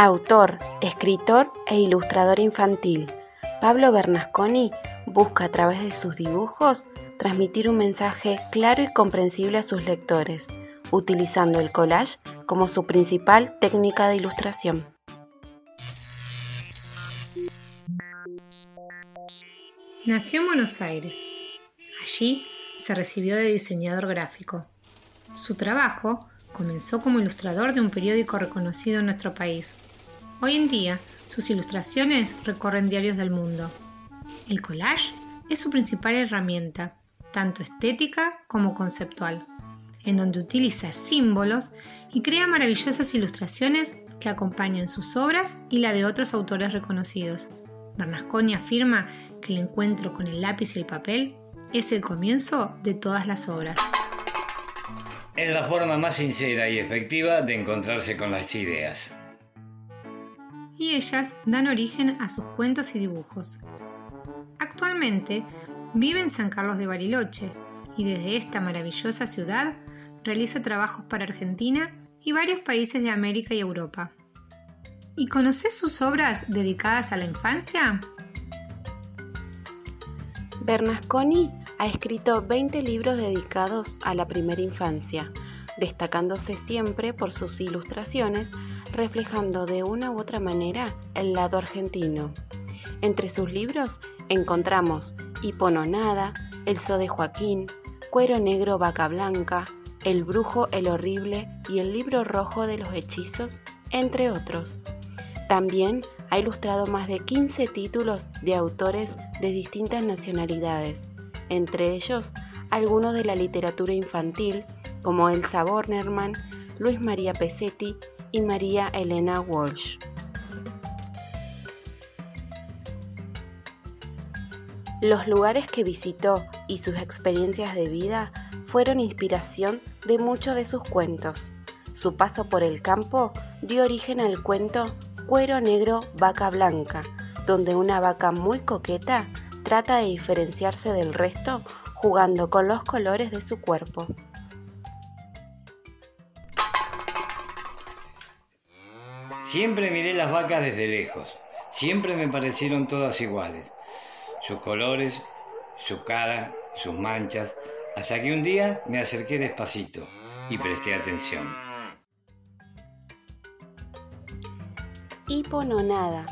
Autor, escritor e ilustrador infantil, Pablo Bernasconi busca a través de sus dibujos transmitir un mensaje claro y comprensible a sus lectores, utilizando el collage como su principal técnica de ilustración. Nació en Buenos Aires. Allí se recibió de diseñador gráfico. Su trabajo comenzó como ilustrador de un periódico reconocido en nuestro país, Hoy en día, sus ilustraciones recorren diarios del mundo. El collage es su principal herramienta, tanto estética como conceptual, en donde utiliza símbolos y crea maravillosas ilustraciones que acompañan sus obras y la de otros autores reconocidos. Bernasconi afirma que el encuentro con el lápiz y el papel es el comienzo de todas las obras. Es la forma más sincera y efectiva de encontrarse con las ideas y ellas dan origen a sus cuentos y dibujos. Actualmente vive en San Carlos de Bariloche y desde esta maravillosa ciudad realiza trabajos para Argentina y varios países de América y Europa. ¿Y conoces sus obras dedicadas a la infancia? Bernasconi ha escrito 20 libros dedicados a la primera infancia, destacándose siempre por sus ilustraciones, reflejando de una u otra manera el lado argentino. Entre sus libros encontramos Hipononada, El So de Joaquín, Cuero Negro Vaca Blanca, El Brujo el Horrible y El Libro Rojo de los Hechizos, entre otros. También ha ilustrado más de 15 títulos de autores de distintas nacionalidades, entre ellos algunos de la literatura infantil como Elsa Bornerman, Luis María Pesetti y María Elena Walsh. Los lugares que visitó y sus experiencias de vida fueron inspiración de muchos de sus cuentos. Su paso por el campo dio origen al cuento Cuero Negro, Vaca Blanca, donde una vaca muy coqueta trata de diferenciarse del resto jugando con los colores de su cuerpo. Siempre miré las vacas desde lejos. Siempre me parecieron todas iguales. Sus colores, su cara, sus manchas, hasta que un día me acerqué despacito y presté atención. Hipononada,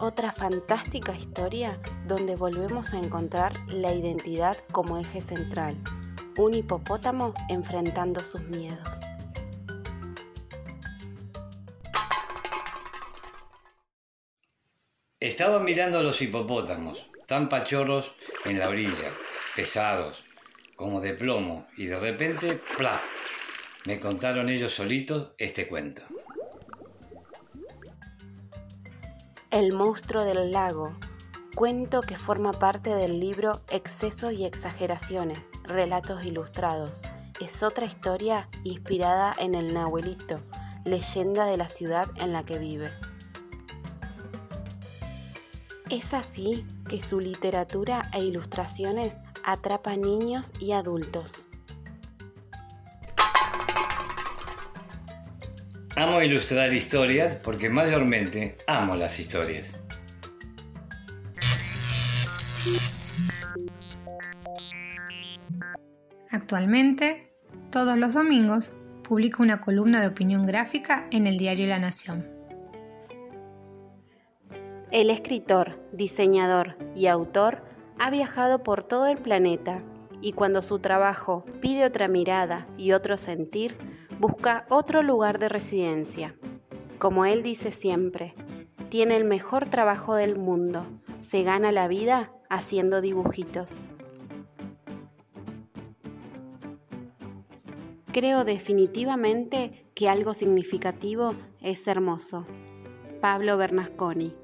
otra fantástica historia donde volvemos a encontrar la identidad como eje central, un hipopótamo enfrentando sus miedos. Estaba mirando a los hipopótamos, tan pachorros en la orilla, pesados, como de plomo, y de repente, ¡plaf! Me contaron ellos solitos este cuento. El monstruo del lago, cuento que forma parte del libro Excesos y Exageraciones, Relatos Ilustrados. Es otra historia inspirada en el Nahuelito, leyenda de la ciudad en la que vive. Es así que su literatura e ilustraciones atrapa niños y adultos. Amo ilustrar historias porque mayormente amo las historias. Actualmente, todos los domingos, publica una columna de opinión gráfica en el diario La Nación. El escritor, diseñador y autor ha viajado por todo el planeta y cuando su trabajo pide otra mirada y otro sentir, busca otro lugar de residencia. Como él dice siempre, tiene el mejor trabajo del mundo, se gana la vida haciendo dibujitos. Creo definitivamente que algo significativo es hermoso. Pablo Bernasconi